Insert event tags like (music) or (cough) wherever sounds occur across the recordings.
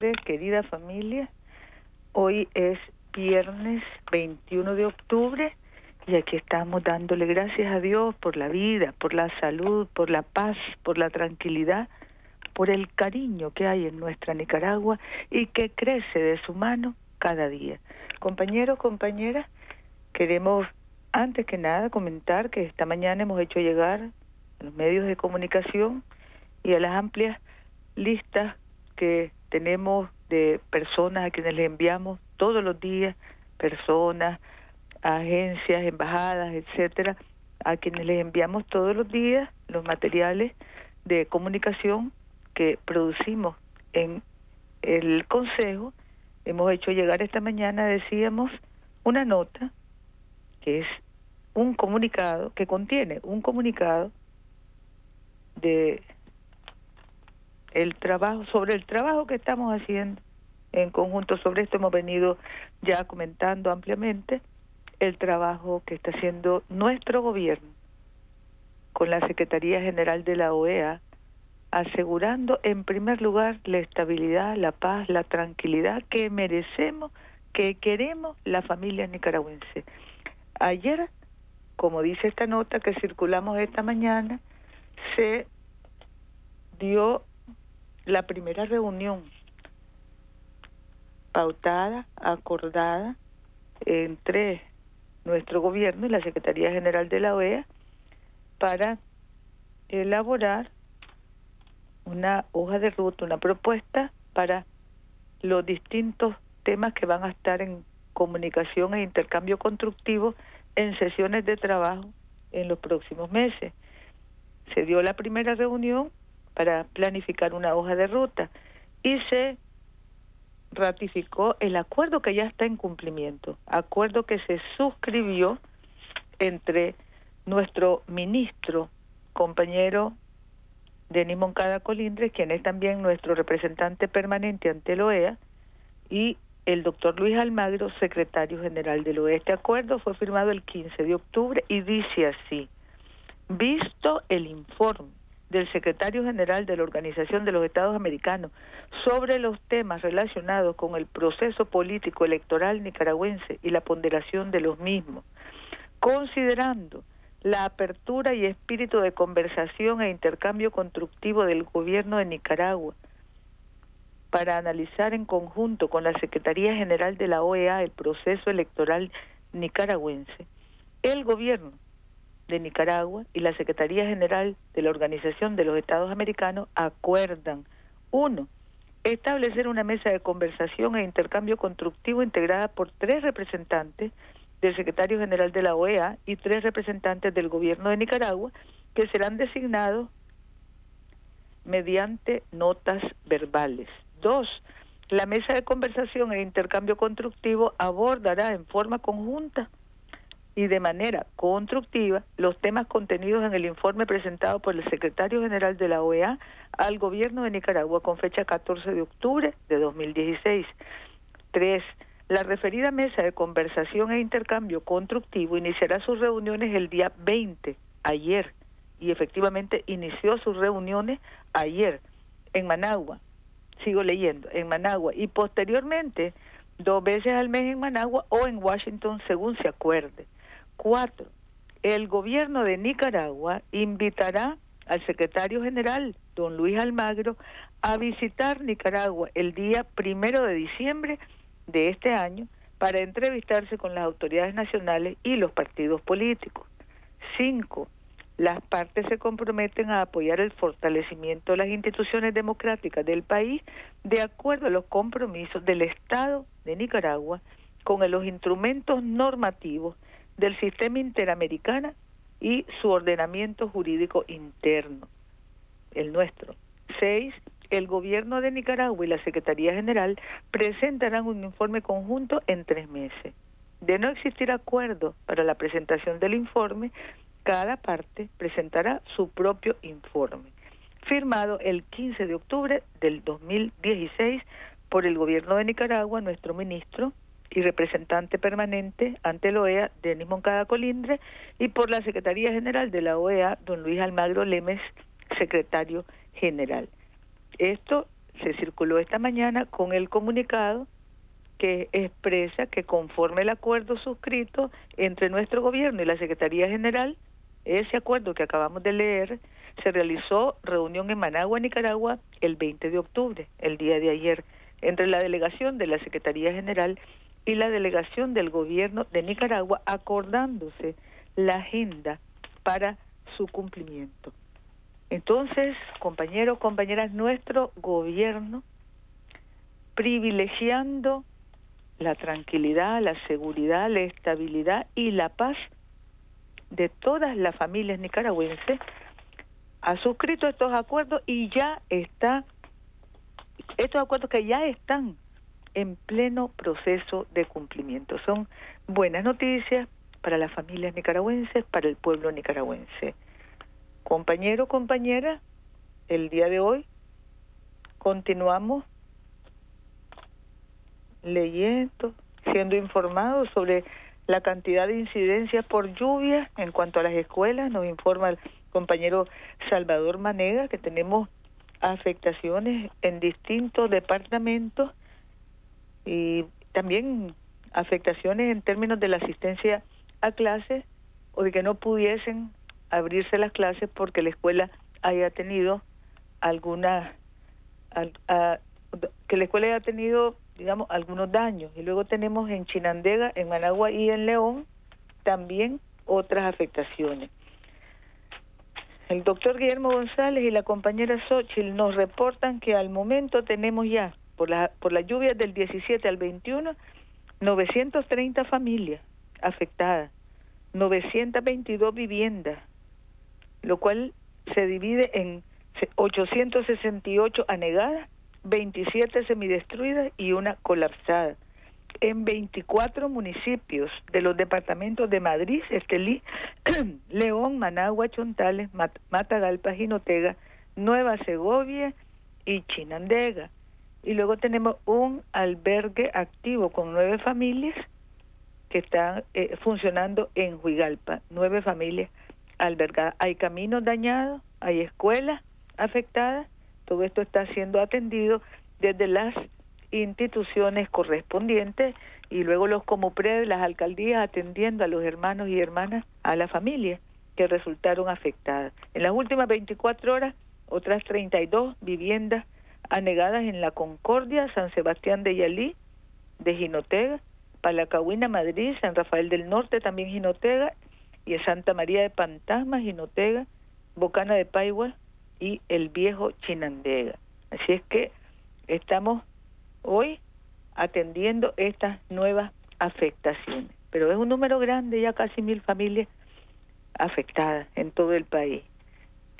Querida familia, hoy es viernes 21 de octubre y aquí estamos dándole gracias a Dios por la vida, por la salud, por la paz, por la tranquilidad, por el cariño que hay en nuestra Nicaragua y que crece de su mano cada día. Compañeros, compañeras, queremos antes que nada comentar que esta mañana hemos hecho llegar a los medios de comunicación y a las amplias listas que tenemos de personas a quienes le enviamos todos los días, personas, agencias, embajadas, etcétera, a quienes les enviamos todos los días los materiales de comunicación que producimos en el Consejo. Hemos hecho llegar esta mañana, decíamos, una nota que es un comunicado, que contiene un comunicado de el trabajo, sobre el trabajo que estamos haciendo en conjunto. Sobre esto hemos venido ya comentando ampliamente el trabajo que está haciendo nuestro gobierno con la Secretaría General de la OEA, asegurando en primer lugar la estabilidad, la paz, la tranquilidad que merecemos, que queremos la familia nicaragüense. Ayer, como dice esta nota que circulamos esta mañana, se dio la primera reunión pautada, acordada entre nuestro gobierno y la Secretaría General de la OEA para elaborar una hoja de ruta, una propuesta para los distintos temas que van a estar en comunicación e intercambio constructivo en sesiones de trabajo en los próximos meses. Se dio la primera reunión para planificar una hoja de ruta y se ratificó el acuerdo que ya está en cumplimiento, acuerdo que se suscribió entre nuestro ministro, compañero Denis Moncada Colindres, quien es también nuestro representante permanente ante el OEA, y el doctor Luis Almagro, secretario general del OEA. Este acuerdo fue firmado el 15 de octubre y dice así, visto el informe del secretario general de la Organización de los Estados Americanos sobre los temas relacionados con el proceso político electoral nicaragüense y la ponderación de los mismos, considerando la apertura y espíritu de conversación e intercambio constructivo del gobierno de Nicaragua para analizar en conjunto con la Secretaría General de la OEA el proceso electoral nicaragüense, el gobierno de Nicaragua y la Secretaría General de la Organización de los Estados Americanos acuerdan, uno, establecer una mesa de conversación e intercambio constructivo integrada por tres representantes del secretario general de la OEA y tres representantes del gobierno de Nicaragua que serán designados mediante notas verbales. Dos, la mesa de conversación e intercambio constructivo abordará en forma conjunta y de manera constructiva los temas contenidos en el informe presentado por el secretario general de la OEA al gobierno de Nicaragua con fecha 14 de octubre de 2016. Tres, la referida mesa de conversación e intercambio constructivo iniciará sus reuniones el día 20, ayer, y efectivamente inició sus reuniones ayer en Managua. Sigo leyendo, en Managua. Y posteriormente, dos veces al mes en Managua o en Washington, según se acuerde. Cuatro, el gobierno de Nicaragua invitará al secretario general, don Luis Almagro, a visitar Nicaragua el día primero de diciembre de este año para entrevistarse con las autoridades nacionales y los partidos políticos. Cinco, las partes se comprometen a apoyar el fortalecimiento de las instituciones democráticas del país de acuerdo a los compromisos del Estado de Nicaragua con los instrumentos normativos del sistema interamericano y su ordenamiento jurídico interno, el nuestro. Seis, el gobierno de Nicaragua y la Secretaría General presentarán un informe conjunto en tres meses. De no existir acuerdo para la presentación del informe, cada parte presentará su propio informe, firmado el 15 de octubre del 2016 por el gobierno de Nicaragua, nuestro ministro y representante permanente ante la OEA, Denis Moncada Colindre, y por la Secretaría General de la OEA, don Luis Almagro Lemes, secretario general. Esto se circuló esta mañana con el comunicado que expresa que conforme el acuerdo suscrito entre nuestro gobierno y la Secretaría General, ese acuerdo que acabamos de leer, se realizó reunión en Managua, Nicaragua, el 20 de octubre, el día de ayer, entre la delegación de la Secretaría General y la delegación del gobierno de Nicaragua, acordándose la agenda para su cumplimiento. Entonces, compañeros, compañeras, nuestro gobierno, privilegiando la tranquilidad, la seguridad, la estabilidad y la paz de todas las familias nicaragüenses, ha suscrito estos acuerdos y ya está, estos acuerdos que ya están en pleno proceso de cumplimiento. Son buenas noticias para las familias nicaragüenses, para el pueblo nicaragüense. Compañero, compañera, el día de hoy continuamos leyendo, siendo informados sobre la cantidad de incidencias por lluvia en cuanto a las escuelas. Nos informa el compañero Salvador Manega que tenemos afectaciones en distintos departamentos y también afectaciones en términos de la asistencia a clases o de que no pudiesen abrirse las clases porque la escuela haya tenido alguna que la escuela haya tenido digamos algunos daños y luego tenemos en Chinandega, en Managua y en León también otras afectaciones. El doctor Guillermo González y la compañera Xochitl nos reportan que al momento tenemos ya, por la, por la lluvia del 17 al 21, 930 familias afectadas, 922 viviendas, lo cual se divide en 868 anegadas, 27 semidestruidas y una colapsada. En 24 municipios de los departamentos de Madrid, Estelí, (clears throat) León, Managua, Chontales, Matagalpa, Jinotega, Nueva Segovia y Chinandega. Y luego tenemos un albergue activo con nueve familias que están eh, funcionando en Huigalpa, nueve familias albergada. Hay caminos dañados, hay escuelas afectadas, todo esto está siendo atendido desde las instituciones correspondientes y luego los Comupred, las alcaldías atendiendo a los hermanos y hermanas, a la familia que resultaron afectadas. En las últimas 24 horas, otras 32 viviendas anegadas en La Concordia, San Sebastián de Yalí, de Jinotega, Palacahuina, Madrid, San Rafael del Norte, también Jinotega, y en Santa María de Pantasmas, Jinotega, Bocana de Paigua y el viejo Chinandega. Así es que estamos hoy atendiendo estas nuevas afectaciones. Pero es un número grande, ya casi mil familias afectadas en todo el país.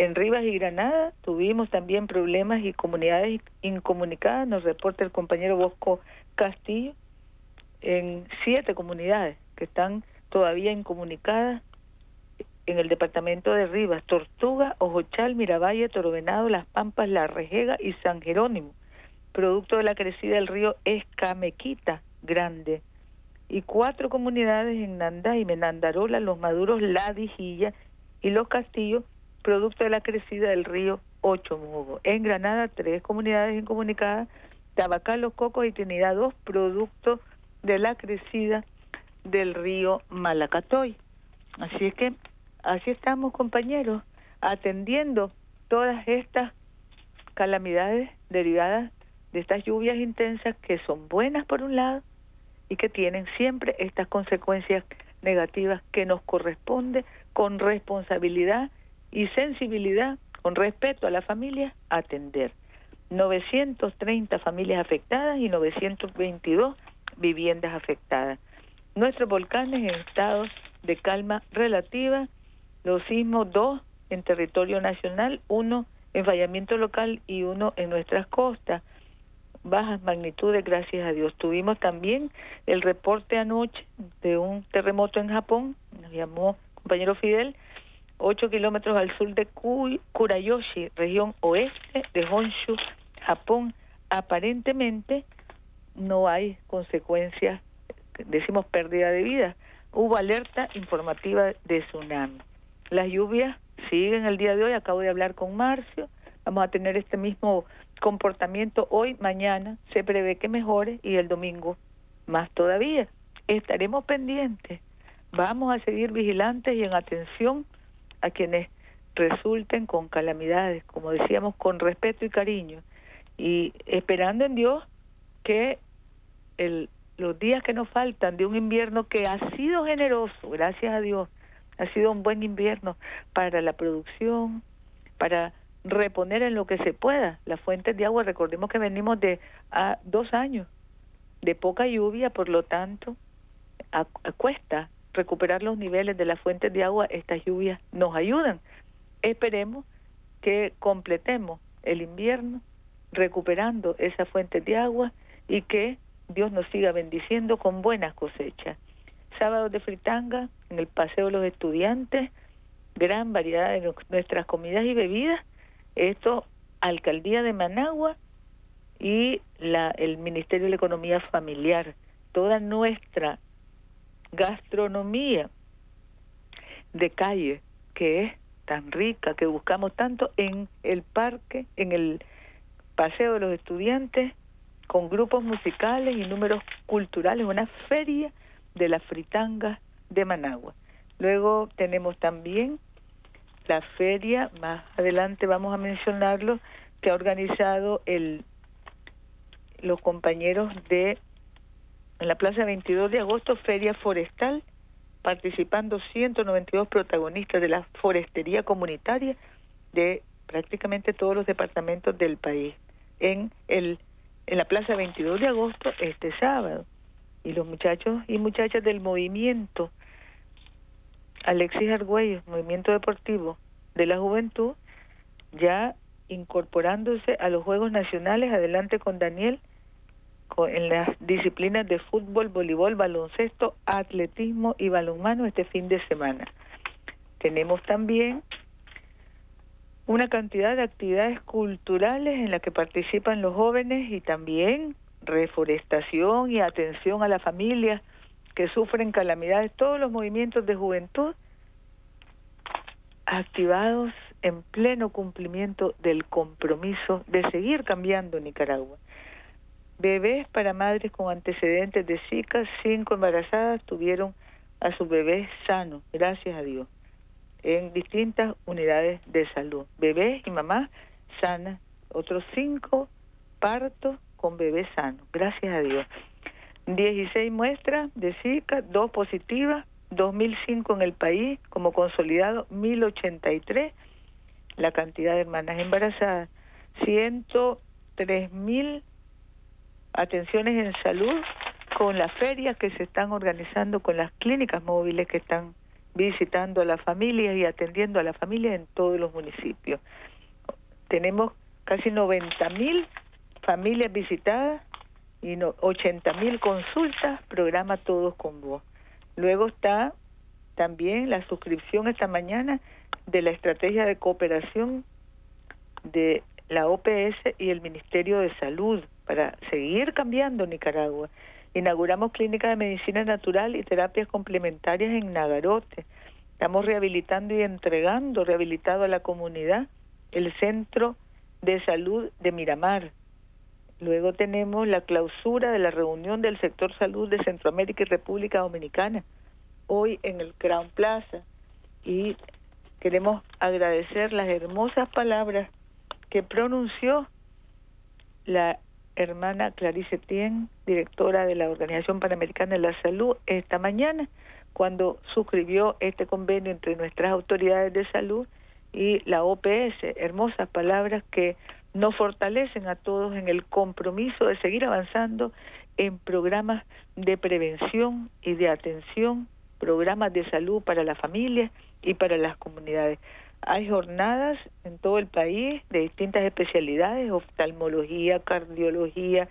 En Rivas y Granada tuvimos también problemas y comunidades incomunicadas, nos reporta el compañero Bosco Castillo, en siete comunidades que están todavía incomunicadas en el departamento de Rivas, Tortuga, Ojochal, Miravalle, Torovenado, Las Pampas, La Rejega y San Jerónimo, producto de la crecida del río Escamequita Grande, y cuatro comunidades en Nanda y Menandarola, Los Maduros, La Dijilla y Los Castillos, producto de la crecida del río Ochomogo. En Granada, tres comunidades incomunicadas, Tabacal, Los Cocos y Trinidad, dos, producto de la crecida del río Malacatoy. Así es que así estamos compañeros, atendiendo todas estas calamidades derivadas de estas lluvias intensas que son buenas por un lado y que tienen siempre estas consecuencias negativas que nos corresponde con responsabilidad y sensibilidad, con respeto a la familia, atender. 930 familias afectadas y 922 viviendas afectadas. Nuestros volcanes en estado de calma relativa, los sismos dos en territorio nacional, uno enfallamiento local y uno en nuestras costas. Bajas magnitudes, gracias a Dios. Tuvimos también el reporte anoche de un terremoto en Japón, nos llamó compañero Fidel, 8 kilómetros al sur de Kurayoshi, región oeste de Honshu, Japón. Aparentemente no hay consecuencias, decimos pérdida de vida. Hubo alerta informativa de tsunami. Las lluvias siguen el día de hoy, acabo de hablar con Marcio, vamos a tener este mismo comportamiento hoy, mañana, se prevé que mejore y el domingo más todavía. Estaremos pendientes, vamos a seguir vigilantes y en atención a quienes resulten con calamidades, como decíamos, con respeto y cariño, y esperando en Dios que el, los días que nos faltan de un invierno que ha sido generoso, gracias a Dios, ha sido un buen invierno para la producción, para reponer en lo que se pueda las fuentes de agua. Recordemos que venimos de a dos años de poca lluvia, por lo tanto, a, cuesta recuperar los niveles de las fuentes de agua. Estas lluvias nos ayudan. Esperemos que completemos el invierno recuperando esas fuentes de agua y que Dios nos siga bendiciendo con buenas cosechas sábados de fritanga en el Paseo de los Estudiantes, gran variedad de nuestras comidas y bebidas. Esto, Alcaldía de Managua y la, el Ministerio de la Economía Familiar. Toda nuestra gastronomía de calle, que es tan rica, que buscamos tanto en el parque, en el Paseo de los Estudiantes, con grupos musicales y números culturales, una feria de la fritanga de Managua. Luego tenemos también la feria, más adelante vamos a mencionarlo, que ha organizado el los compañeros de en la Plaza 22 de agosto, Feria Forestal, participando 192 protagonistas de la forestería comunitaria de prácticamente todos los departamentos del país. En el en la Plaza 22 de agosto este sábado. Y los muchachos y muchachas del movimiento Alexis Argüello, movimiento deportivo de la juventud, ya incorporándose a los Juegos Nacionales, adelante con Daniel, en las disciplinas de fútbol, voleibol, baloncesto, atletismo y balonmano este fin de semana. Tenemos también una cantidad de actividades culturales en las que participan los jóvenes y también reforestación y atención a la familia que sufren calamidades, todos los movimientos de juventud activados en pleno cumplimiento del compromiso de seguir cambiando Nicaragua. Bebés para madres con antecedentes de Zika, cinco embarazadas tuvieron a sus bebés sanos, gracias a Dios, en distintas unidades de salud. Bebés y mamás sanas, otros cinco partos con bebés sanos, gracias a Dios. 16 muestras de Zika, dos positivas, 2005 en el país, como consolidado 1083, la cantidad de hermanas embarazadas, 103 mil atenciones en salud con las ferias que se están organizando, con las clínicas móviles que están visitando a las familias y atendiendo a las familias en todos los municipios. Tenemos casi 90 mil familias visitadas y no, 80 mil consultas, programa Todos con Vos. Luego está también la suscripción esta mañana de la estrategia de cooperación de la OPS y el Ministerio de Salud para seguir cambiando Nicaragua. Inauguramos clínicas de medicina natural y terapias complementarias en Nagarote. Estamos rehabilitando y entregando, rehabilitado a la comunidad, el Centro de Salud de Miramar, Luego tenemos la clausura de la reunión del sector salud de Centroamérica y República Dominicana, hoy en el Crown Plaza. Y queremos agradecer las hermosas palabras que pronunció la hermana Clarice Tien, directora de la Organización Panamericana de la Salud, esta mañana, cuando suscribió este convenio entre nuestras autoridades de salud y la OPS. Hermosas palabras que nos fortalecen a todos en el compromiso de seguir avanzando en programas de prevención y de atención, programas de salud para la familia y para las comunidades. Hay jornadas en todo el país de distintas especialidades, oftalmología, cardiología,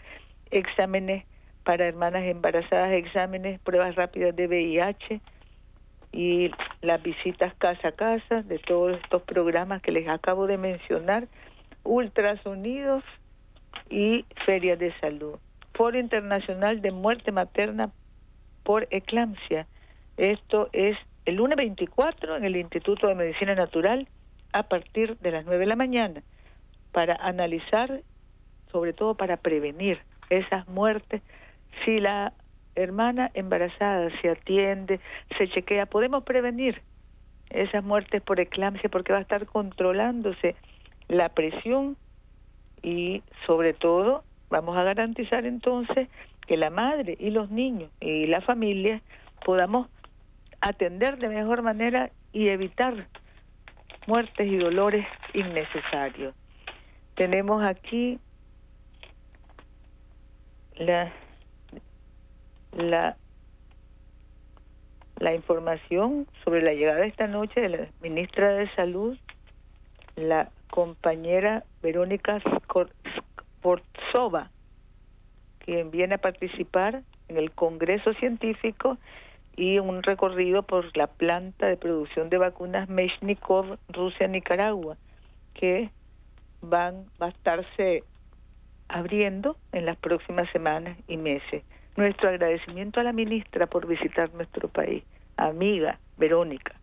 exámenes para hermanas embarazadas, exámenes, pruebas rápidas de VIH y las visitas casa a casa de todos estos programas que les acabo de mencionar, ultrasonidos y ferias de salud. Foro Internacional de Muerte Materna por Eclampsia. Esto es el lunes 24 en el Instituto de Medicina Natural a partir de las 9 de la mañana para analizar, sobre todo para prevenir esas muertes. Si la hermana embarazada se atiende, se chequea, podemos prevenir esas muertes por eclampsia porque va a estar controlándose la presión y sobre todo vamos a garantizar entonces que la madre y los niños y la familia podamos atender de mejor manera y evitar muertes y dolores innecesarios. Tenemos aquí la, la, la información sobre la llegada esta noche de la ministra de Salud, la compañera Verónica Sportsova, quien viene a participar en el Congreso Científico y un recorrido por la planta de producción de vacunas Meshnikov, Rusia, Nicaragua, que van va a estarse abriendo en las próximas semanas y meses. Nuestro agradecimiento a la ministra por visitar nuestro país, amiga Verónica.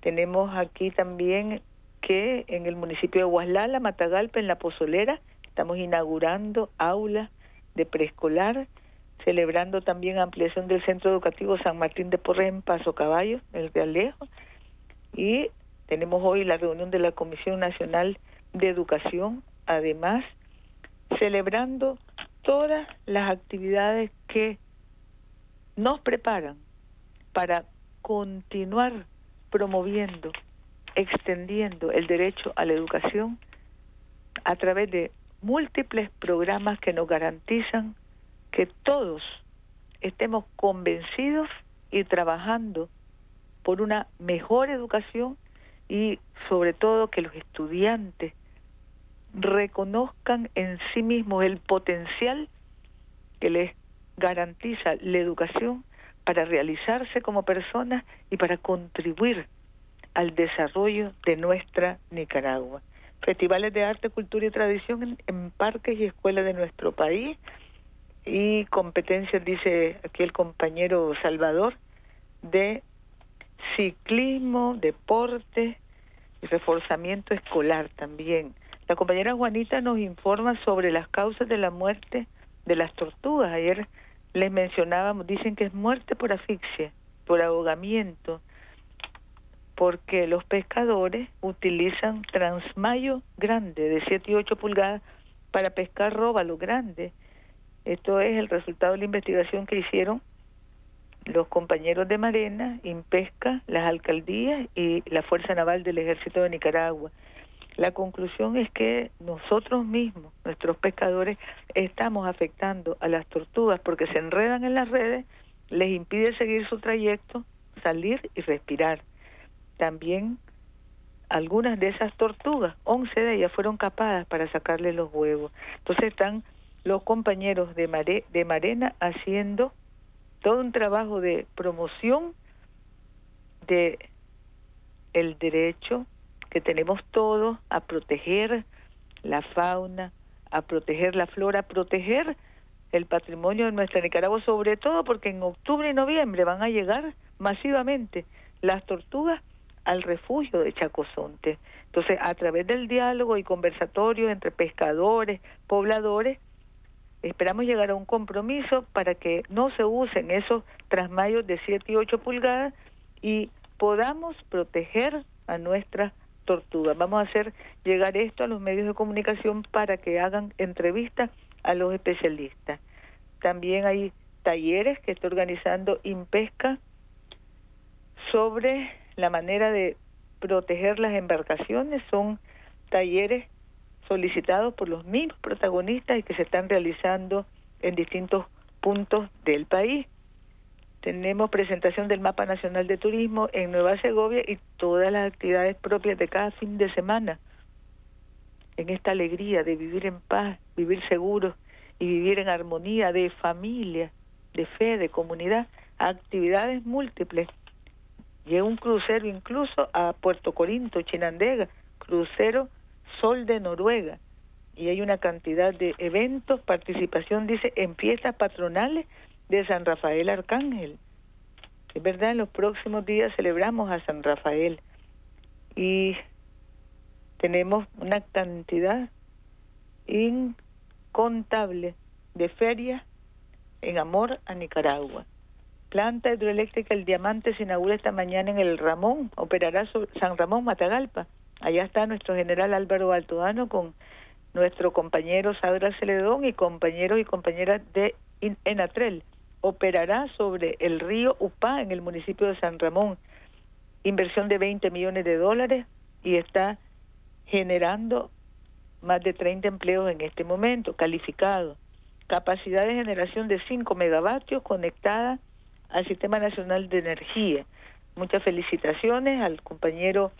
Tenemos aquí también que en el municipio de Huaslala, Matagalpa, en La Pozolera, estamos inaugurando aulas de preescolar celebrando también ampliación del Centro Educativo San Martín de Porres en Paso Caballo, el de Alejo, y tenemos hoy la reunión de la Comisión Nacional de Educación, además celebrando todas las actividades que nos preparan para continuar promoviendo, extendiendo el derecho a la educación a través de múltiples programas que nos garantizan que todos estemos convencidos y trabajando por una mejor educación y sobre todo que los estudiantes reconozcan en sí mismos el potencial que les garantiza la educación para realizarse como personas y para contribuir al desarrollo de nuestra Nicaragua. Festivales de arte, cultura y tradición en, en parques y escuelas de nuestro país, y competencias, dice aquí el compañero Salvador, de ciclismo, deporte y reforzamiento escolar también. La compañera Juanita nos informa sobre las causas de la muerte de las tortugas. Ayer les mencionábamos, dicen que es muerte por asfixia, por ahogamiento, porque los pescadores utilizan transmayo grande de 7 y 8 pulgadas para pescar róbalo grande esto es el resultado de la investigación que hicieron los compañeros de Marena, Impesca, las alcaldías y la Fuerza Naval del Ejército de Nicaragua. La conclusión es que nosotros mismos, nuestros pescadores, estamos afectando a las tortugas porque se enredan en las redes, les impide seguir su trayecto, salir y respirar. También algunas de esas tortugas, 11 de ellas fueron capadas para sacarle los huevos. Entonces están los compañeros de, de Marena haciendo todo un trabajo de promoción de el derecho que tenemos todos a proteger la fauna, a proteger la flora, a proteger el patrimonio de nuestra Nicaragua, sobre todo porque en octubre y noviembre van a llegar masivamente las tortugas al refugio de Chacozonte. Entonces, a través del diálogo y conversatorio entre pescadores, pobladores, Esperamos llegar a un compromiso para que no se usen esos trasmayos de 7 y 8 pulgadas y podamos proteger a nuestras tortugas. Vamos a hacer llegar esto a los medios de comunicación para que hagan entrevistas a los especialistas. También hay talleres que está organizando Impesca sobre la manera de proteger las embarcaciones. Son talleres solicitados por los mismos protagonistas y que se están realizando en distintos puntos del país. tenemos presentación del Mapa Nacional de Turismo en Nueva Segovia y todas las actividades propias de cada fin de semana. En esta alegría de vivir en paz, vivir seguros y vivir en armonía, de familia, de fe, de comunidad, actividades múltiples. Llega un crucero incluso a Puerto Corinto, Chinandega, crucero Sol de Noruega. Y hay una cantidad de eventos, participación, dice, en fiestas patronales de San Rafael Arcángel. Es verdad, en los próximos días celebramos a San Rafael y tenemos una cantidad incontable de ferias en amor a Nicaragua. Planta hidroeléctrica El Diamante se inaugura esta mañana en el Ramón, operará San Ramón Matagalpa. Allá está nuestro general Álvaro Altodano con nuestro compañero Sadra Celedón y compañeros y compañeras de Enatrel operará sobre el río Upá en el municipio de San Ramón. Inversión de 20 millones de dólares y está generando más de 30 empleos en este momento, calificado. Capacidad de generación de 5 megavatios conectada al Sistema Nacional de Energía. Muchas felicitaciones al compañero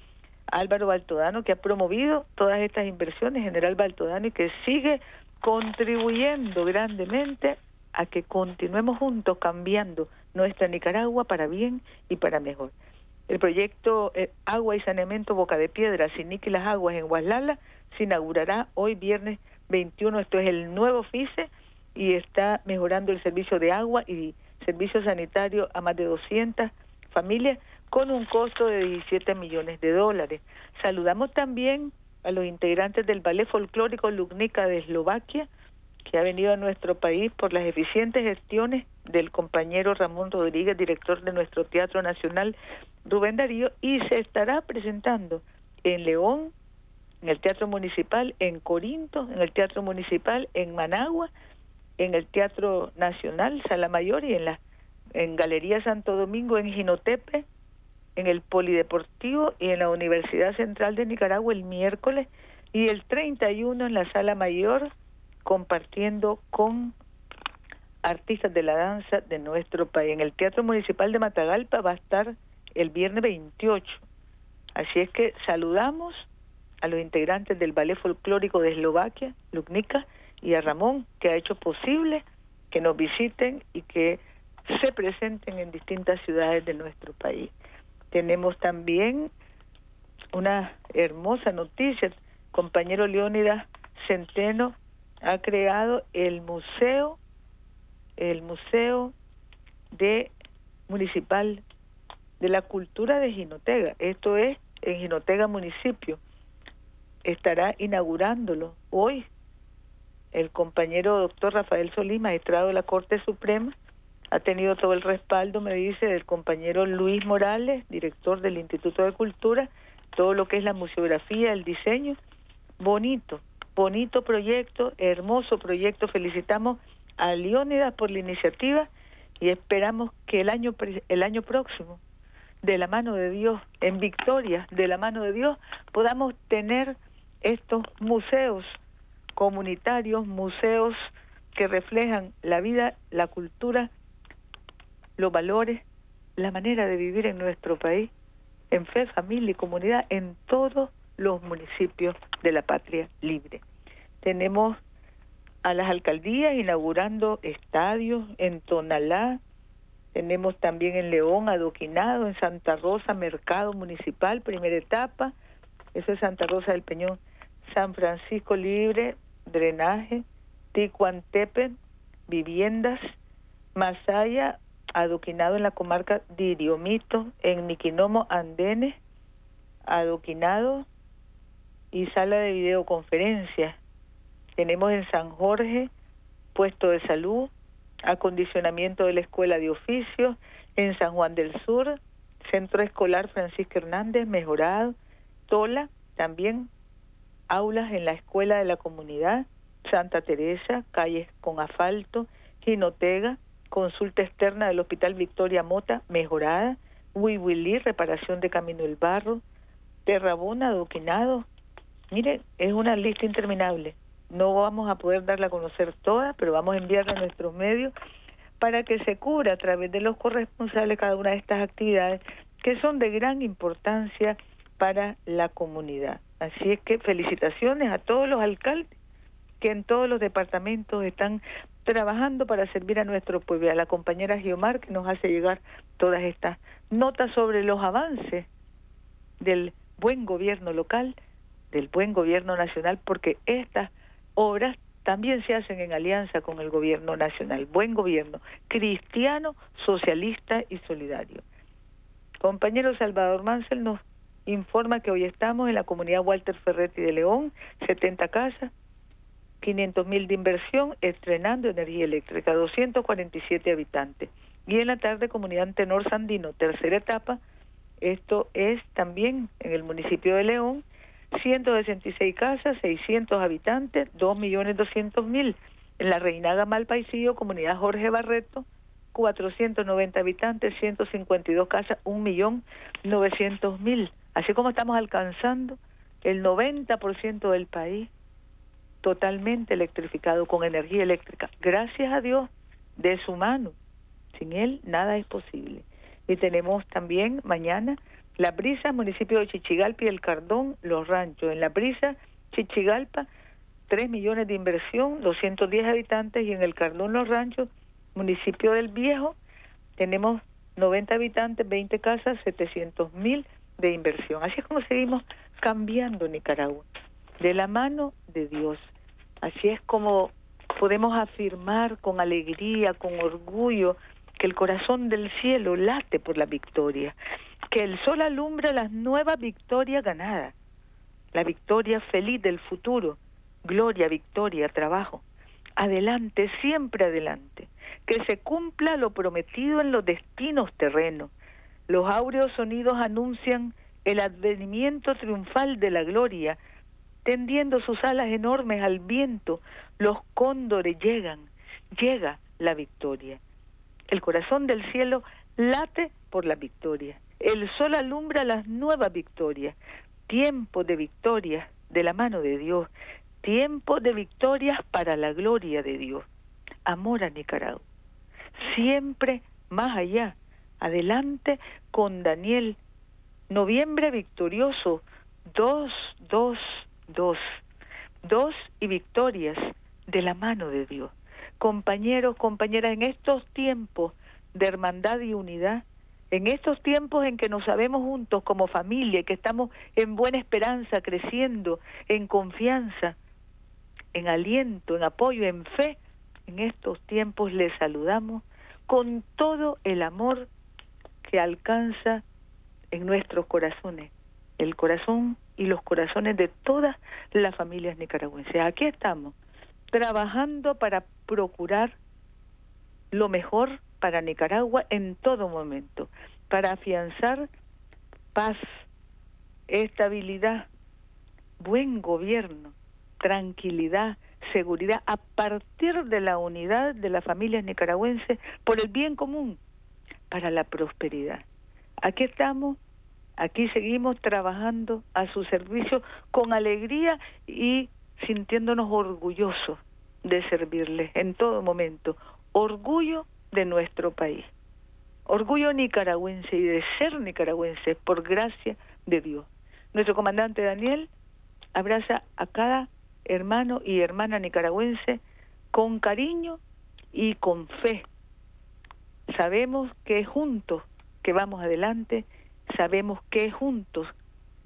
Álvaro Baltodano que ha promovido todas estas inversiones, General Baltodano, y que sigue contribuyendo grandemente a que continuemos juntos cambiando nuestra Nicaragua para bien y para mejor. El proyecto eh, Agua y Saneamiento Boca de Piedra, Sinique las Aguas en Guaslala, se inaugurará hoy viernes 21. Esto es el nuevo FICE y está mejorando el servicio de agua y servicio sanitario a más de 200 familias con un costo de 17 millones de dólares. Saludamos también a los integrantes del Ballet Folclórico Lugnica de Eslovaquia, que ha venido a nuestro país por las eficientes gestiones del compañero Ramón Rodríguez, director de nuestro Teatro Nacional Rubén Darío, y se estará presentando en León, en el Teatro Municipal, en Corinto, en el Teatro Municipal, en Managua, en el Teatro Nacional Sala Mayor y en la en Galería Santo Domingo, en Ginotepe, en el Polideportivo y en la Universidad Central de Nicaragua el miércoles y el 31 en la Sala Mayor compartiendo con artistas de la danza de nuestro país. En el Teatro Municipal de Matagalpa va a estar el viernes 28. Así es que saludamos a los integrantes del Ballet Folclórico de Eslovaquia, Lugnica, y a Ramón, que ha hecho posible que nos visiten y que se presenten en distintas ciudades de nuestro país. Tenemos también una hermosa noticia, compañero Leónidas Centeno ha creado el museo, el museo de municipal de la cultura de Jinotega. Esto es en Jinotega municipio. Estará inaugurándolo hoy el compañero doctor Rafael Solís, magistrado de la Corte Suprema, ha tenido todo el respaldo, me dice, del compañero Luis Morales, director del Instituto de Cultura, todo lo que es la museografía, el diseño, bonito, bonito proyecto, hermoso proyecto. Felicitamos a Leónidas por la iniciativa y esperamos que el año el año próximo de la mano de Dios, en victoria de la mano de Dios, podamos tener estos museos comunitarios, museos que reflejan la vida, la cultura, los valores, la manera de vivir en nuestro país, en fe, familia y comunidad, en todos los municipios de la patria libre. Tenemos a las alcaldías inaugurando estadios en Tonalá, tenemos también en León, Adoquinado, en Santa Rosa, Mercado Municipal, primera etapa, eso es Santa Rosa del Peñón, San Francisco Libre, drenaje, Ticuantepe, viviendas, Masaya, adoquinado en la comarca de en Niquinomo, Andenes, adoquinado y sala de videoconferencia. Tenemos en San Jorge puesto de salud, acondicionamiento de la escuela de oficios, en San Juan del Sur, centro escolar Francisco Hernández, mejorado, Tola, también aulas en la escuela de la comunidad, Santa Teresa, calles con asfalto, Ginotega, consulta externa del Hospital Victoria Mota, mejorada, Huihuilí, reparación de Camino del Barro, Terrabona, adoquinado. Mire, es una lista interminable no vamos a poder darla a conocer toda, pero vamos a enviarla a nuestros medios para que se cubra a través de los corresponsables cada una de estas actividades que son de gran importancia para la comunidad. Así es que felicitaciones a todos los alcaldes que en todos los departamentos están trabajando para servir a nuestro pueblo, a la compañera Giomar que nos hace llegar todas estas notas sobre los avances del buen gobierno local, del buen gobierno nacional, porque estas obras también se hacen en alianza con el gobierno nacional, buen gobierno, cristiano, socialista y solidario. Compañero Salvador Mansell nos informa que hoy estamos en la comunidad Walter Ferretti de León, 70 casas, 500 mil de inversión, estrenando energía eléctrica, 247 habitantes. Y en la tarde, comunidad Tenor Sandino, tercera etapa, esto es también en el municipio de León, 166 casas, 600 habitantes, 2.200.000. En la Reinaga Malpaisillo, comunidad Jorge Barreto, 490 habitantes, 152 casas, 1.900.000. Así como estamos alcanzando el 90% del país totalmente electrificado con energía eléctrica. Gracias a Dios de su mano. Sin él nada es posible. Y tenemos también mañana la Brisa, municipio de Chichigalpa y el Cardón, Los Ranchos. En La Brisa, Chichigalpa, 3 millones de inversión, 210 habitantes y en el Cardón, Los Ranchos, municipio del Viejo, tenemos 90 habitantes, 20 casas, 700 mil de inversión. Así es como seguimos cambiando Nicaragua, de la mano de Dios. Así es como podemos afirmar con alegría, con orgullo, que el corazón del cielo late por la victoria, que el sol alumbra las nuevas victorias ganadas, la victoria feliz del futuro, gloria, victoria, trabajo. Adelante, siempre adelante, que se cumpla lo prometido en los destinos terrenos. Los áureos sonidos anuncian el advenimiento triunfal de la gloria tendiendo sus alas enormes al viento, los cóndores llegan, llega la victoria. El corazón del cielo late por la victoria. El sol alumbra las nuevas victorias. Tiempo de victorias de la mano de Dios. Tiempo de victorias para la gloria de Dios. Amor a Nicaragua. Siempre más allá. Adelante con Daniel. Noviembre victorioso. Dos, dos, dos, dos y victorias de la mano de Dios. Compañeros, compañeras, en estos tiempos de hermandad y unidad, en estos tiempos en que nos sabemos juntos como familia, que estamos en buena esperanza, creciendo, en confianza, en aliento, en apoyo, en fe, en estos tiempos les saludamos con todo el amor que alcanza en nuestros corazones, el corazón y los corazones de todas las familias nicaragüenses. Aquí estamos, trabajando para procurar lo mejor para Nicaragua en todo momento, para afianzar paz, estabilidad, buen gobierno, tranquilidad, seguridad, a partir de la unidad de las familias nicaragüenses por el bien común, para la prosperidad. Aquí estamos Aquí seguimos trabajando a su servicio con alegría y sintiéndonos orgullosos de servirles en todo momento. Orgullo de nuestro país. Orgullo nicaragüense y de ser nicaragüense por gracia de Dios. Nuestro comandante Daniel abraza a cada hermano y hermana nicaragüense con cariño y con fe. Sabemos que juntos que vamos adelante sabemos que juntos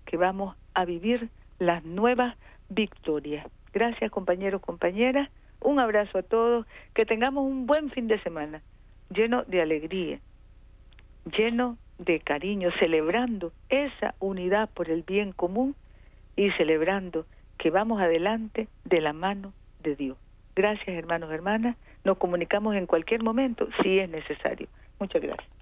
que vamos a vivir las nuevas victorias. Gracias compañeros, compañeras. Un abrazo a todos. Que tengamos un buen fin de semana, lleno de alegría, lleno de cariño, celebrando esa unidad por el bien común y celebrando que vamos adelante de la mano de Dios. Gracias hermanos, hermanas. Nos comunicamos en cualquier momento si es necesario. Muchas gracias.